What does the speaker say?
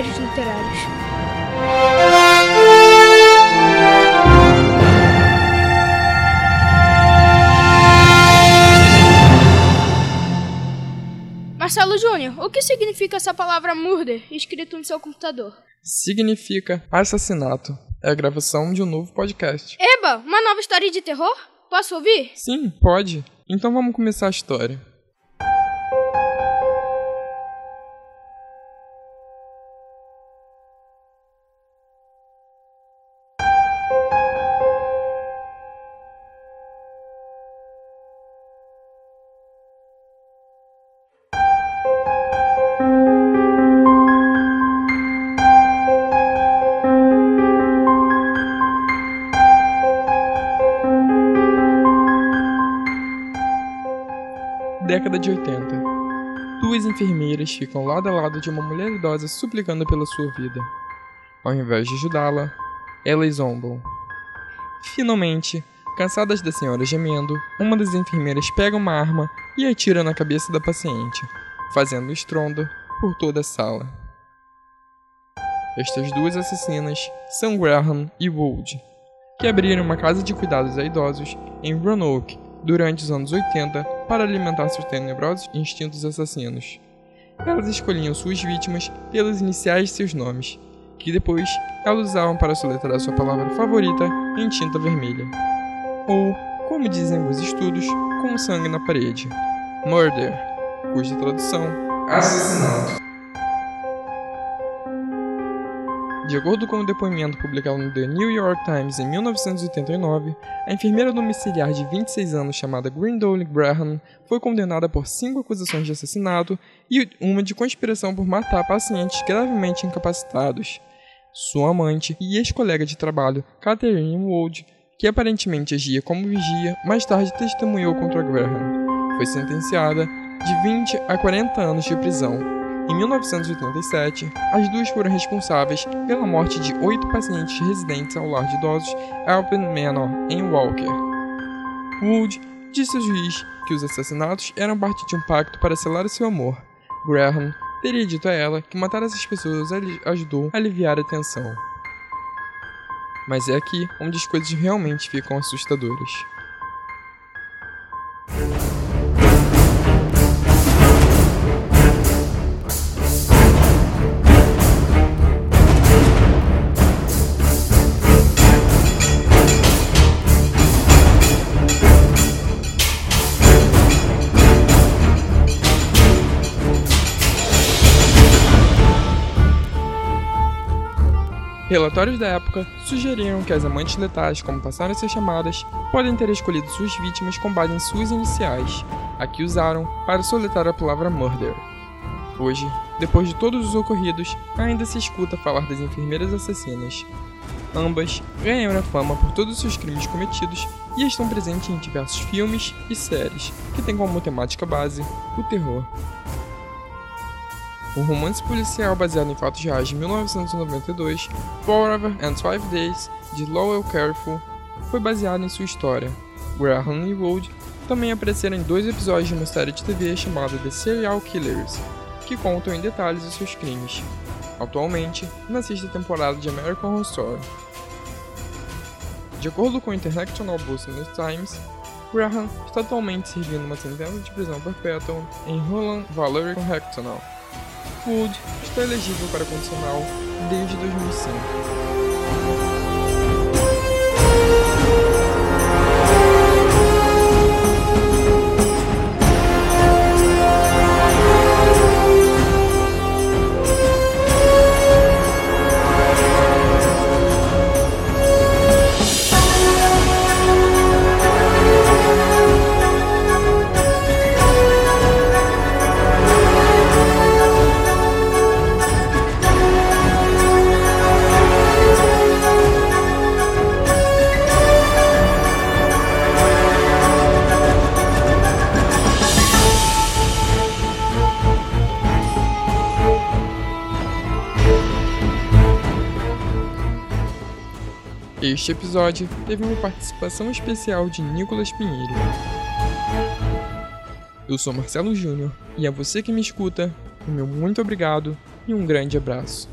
Literários. Marcelo Júnior, o que significa essa palavra murder escrito no seu computador? Significa assassinato. É a gravação de um novo podcast. Eba, uma nova história de terror? Posso ouvir? Sim, pode. Então vamos começar a história. Década de 80. Duas enfermeiras ficam lado a lado de uma mulher idosa suplicando pela sua vida. Ao invés de ajudá-la, elas zombam. Finalmente, cansadas da senhora gemendo, uma das enfermeiras pega uma arma e atira na cabeça da paciente, fazendo estrondo por toda a sala. Estas duas assassinas são Graham e Wood, que abriram uma casa de cuidados a idosos em Roanoke durante os anos 80 para alimentar seus tenebrosos instintos assassinos. Elas escolhiam suas vítimas pelas iniciais de seus nomes, que depois elas usavam para soletrar sua palavra favorita em tinta vermelha. Ou, como dizem os estudos, com sangue na parede. Murder, cuja tradução assassinato. De acordo com um depoimento publicado no The New York Times em 1989, a enfermeira domiciliar de 26 anos chamada Grindole Graham foi condenada por cinco acusações de assassinato e uma de conspiração por matar pacientes gravemente incapacitados. Sua amante e ex-colega de trabalho, Catherine Wood, que aparentemente agia como vigia, mais tarde testemunhou contra Graham. Foi sentenciada de 20 a 40 anos de prisão em 1987, as duas foram responsáveis pela morte de oito pacientes residentes ao lar de idosos Alpine Manor, em Walker. Wood disse ao juiz que os assassinatos eram parte de um pacto para selar seu amor. Graham teria dito a ela que matar essas pessoas ajudou a aliviar a tensão. Mas é aqui onde as coisas realmente ficam assustadoras. Relatórios da época sugeriram que as amantes letais, como passaram a ser chamadas, podem ter escolhido suas vítimas com base em suas iniciais, a que usaram para soletrar a palavra murder. Hoje, depois de todos os ocorridos, ainda se escuta falar das enfermeiras assassinas. Ambas ganharam fama por todos os seus crimes cometidos e estão presentes em diversos filmes e séries que têm como temática base o terror. O romance policial baseado em fatos reais de 1992, Forever and Five Days, de Lowell Careful, foi baseado em sua história. Graham e Wood também apareceram em dois episódios de uma série de TV chamada The Serial Killers, que contam em detalhes os seus crimes. Atualmente, na sexta temporada de American Horror Story. De acordo com o International Business Times, Graham está atualmente servindo uma sentença de prisão perpétua em Roland Valerie Correctional, Está elegível para condicional desde 2005. Este episódio teve uma participação especial de Nicolas Pinheiro. Eu sou Marcelo Júnior e a você que me escuta, o meu muito obrigado e um grande abraço.